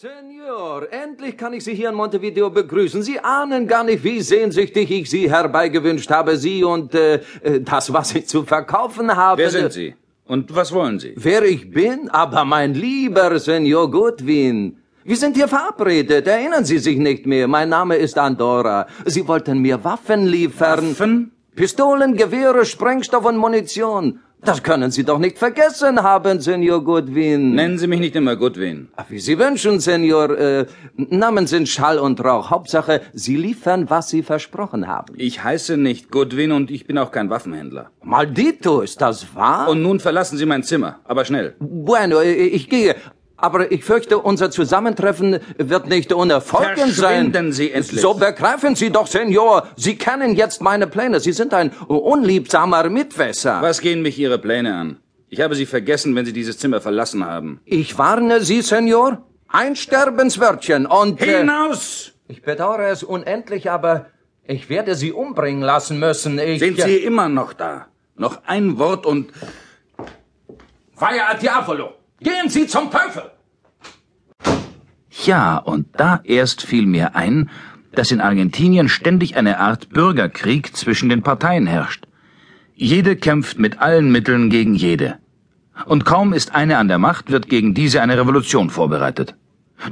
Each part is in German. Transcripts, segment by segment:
Senor, endlich kann ich Sie hier in Montevideo begrüßen. Sie ahnen gar nicht, wie sehnsüchtig ich Sie herbeigewünscht habe. Sie und äh, äh, das, was ich zu verkaufen habe. Wer sind Sie? Und was wollen Sie? Wer ich bin? Aber mein lieber Senor Goodwin. Wir sind hier verabredet. Erinnern Sie sich nicht mehr? Mein Name ist Andorra. Sie wollten mir Waffen liefern. Waffen? Pistolen, Gewehre, Sprengstoff und Munition. Das können Sie doch nicht vergessen haben, Senor Goodwin. Nennen Sie mich nicht immer Goodwin. Ach, wie Sie wünschen, Senor. Äh, Namen sind Schall und Rauch. Hauptsache, Sie liefern, was Sie versprochen haben. Ich heiße nicht Goodwin und ich bin auch kein Waffenhändler. Maldito, ist das wahr? Und nun verlassen Sie mein Zimmer, aber schnell. bueno, ich gehe. Aber ich fürchte, unser Zusammentreffen wird nicht ohne Erfolg sein. Verschwinden Sie endlich. So begreifen Sie doch, Senor. Sie kennen jetzt meine Pläne. Sie sind ein unliebsamer Mitwässer. Was gehen mich Ihre Pläne an? Ich habe Sie vergessen, wenn Sie dieses Zimmer verlassen haben. Ich warne Sie, Senor. Ein Sterbenswörtchen und... äh, Hinaus! Ich bedauere es unendlich, aber ich werde Sie umbringen lassen müssen. Ich, Sind Sie immer noch da? Noch ein Wort und... Vaya a Diavolo! Gehen Sie zum Teufel! Ja, und da erst fiel mir ein, dass in Argentinien ständig eine Art Bürgerkrieg zwischen den Parteien herrscht. Jede kämpft mit allen Mitteln gegen jede. Und kaum ist eine an der Macht, wird gegen diese eine Revolution vorbereitet.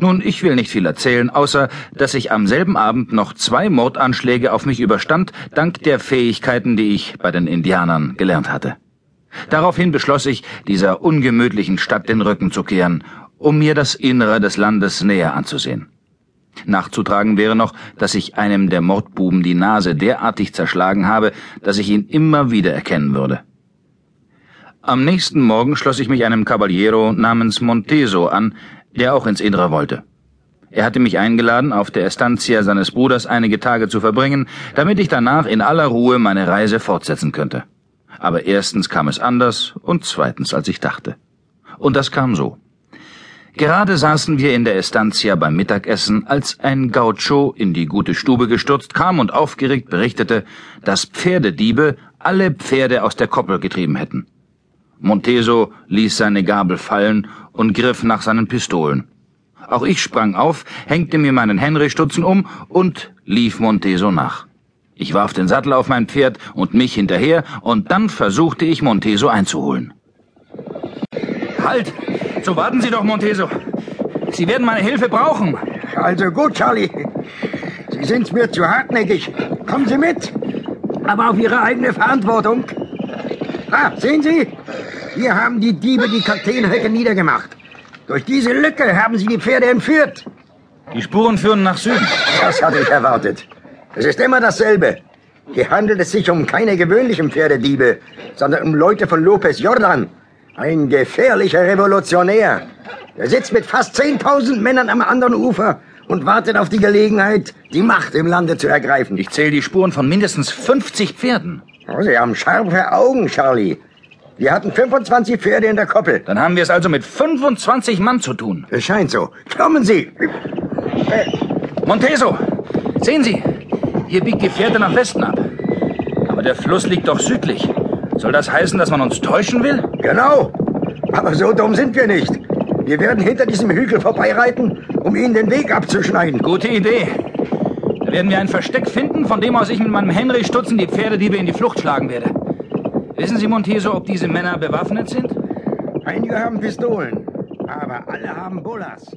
Nun, ich will nicht viel erzählen, außer dass ich am selben Abend noch zwei Mordanschläge auf mich überstand, dank der Fähigkeiten, die ich bei den Indianern gelernt hatte. Daraufhin beschloss ich, dieser ungemütlichen Stadt den Rücken zu kehren, um mir das Innere des Landes näher anzusehen. Nachzutragen wäre noch, dass ich einem der Mordbuben die Nase derartig zerschlagen habe, dass ich ihn immer wieder erkennen würde. Am nächsten Morgen schloss ich mich einem Caballero namens Monteso an, der auch ins Innere wollte. Er hatte mich eingeladen, auf der Estancia seines Bruders einige Tage zu verbringen, damit ich danach in aller Ruhe meine Reise fortsetzen könnte. Aber erstens kam es anders und zweitens als ich dachte. Und das kam so. Gerade saßen wir in der Estancia beim Mittagessen, als ein Gaucho in die gute Stube gestürzt kam und aufgeregt berichtete, dass Pferdediebe alle Pferde aus der Koppel getrieben hätten. Monteso ließ seine Gabel fallen und griff nach seinen Pistolen. Auch ich sprang auf, hängte mir meinen Henry-Stutzen um und lief Monteso nach. Ich warf den Sattel auf mein Pferd und mich hinterher, und dann versuchte ich, Monteso einzuholen. Halt! So warten Sie doch, Monteso. Sie werden meine Hilfe brauchen. Also gut, Charlie. Sie sind mir zu hartnäckig. Kommen Sie mit. Aber auf Ihre eigene Verantwortung. Ah, sehen Sie? Hier haben die Diebe die Kakteenhöcke niedergemacht. Durch diese Lücke haben sie die Pferde entführt. Die Spuren führen nach Süden. Das hatte ich erwartet. Es ist immer dasselbe. Hier handelt es sich um keine gewöhnlichen Pferdediebe, sondern um Leute von Lopez Jordan. Ein gefährlicher Revolutionär. Er sitzt mit fast 10.000 Männern am anderen Ufer und wartet auf die Gelegenheit, die Macht im Lande zu ergreifen. Ich zähle die Spuren von mindestens 50 Pferden. Oh, Sie haben scharfe Augen, Charlie. Wir hatten 25 Pferde in der Koppel. Dann haben wir es also mit 25 Mann zu tun. Es scheint so. Kommen Sie. Monteso, sehen Sie, hier biegt die Fährte nach Westen ab. Aber der Fluss liegt doch südlich. Soll das heißen, dass man uns täuschen will? Genau. Aber so dumm sind wir nicht. Wir werden hinter diesem Hügel vorbeireiten, um Ihnen den Weg abzuschneiden. Gute Idee. Da werden wir ein Versteck finden, von dem aus ich mit meinem Henry-Stutzen die Pferdediebe in die Flucht schlagen werde. Wissen Sie, Monteso, ob diese Männer bewaffnet sind? Einige haben Pistolen, aber alle haben Bolas.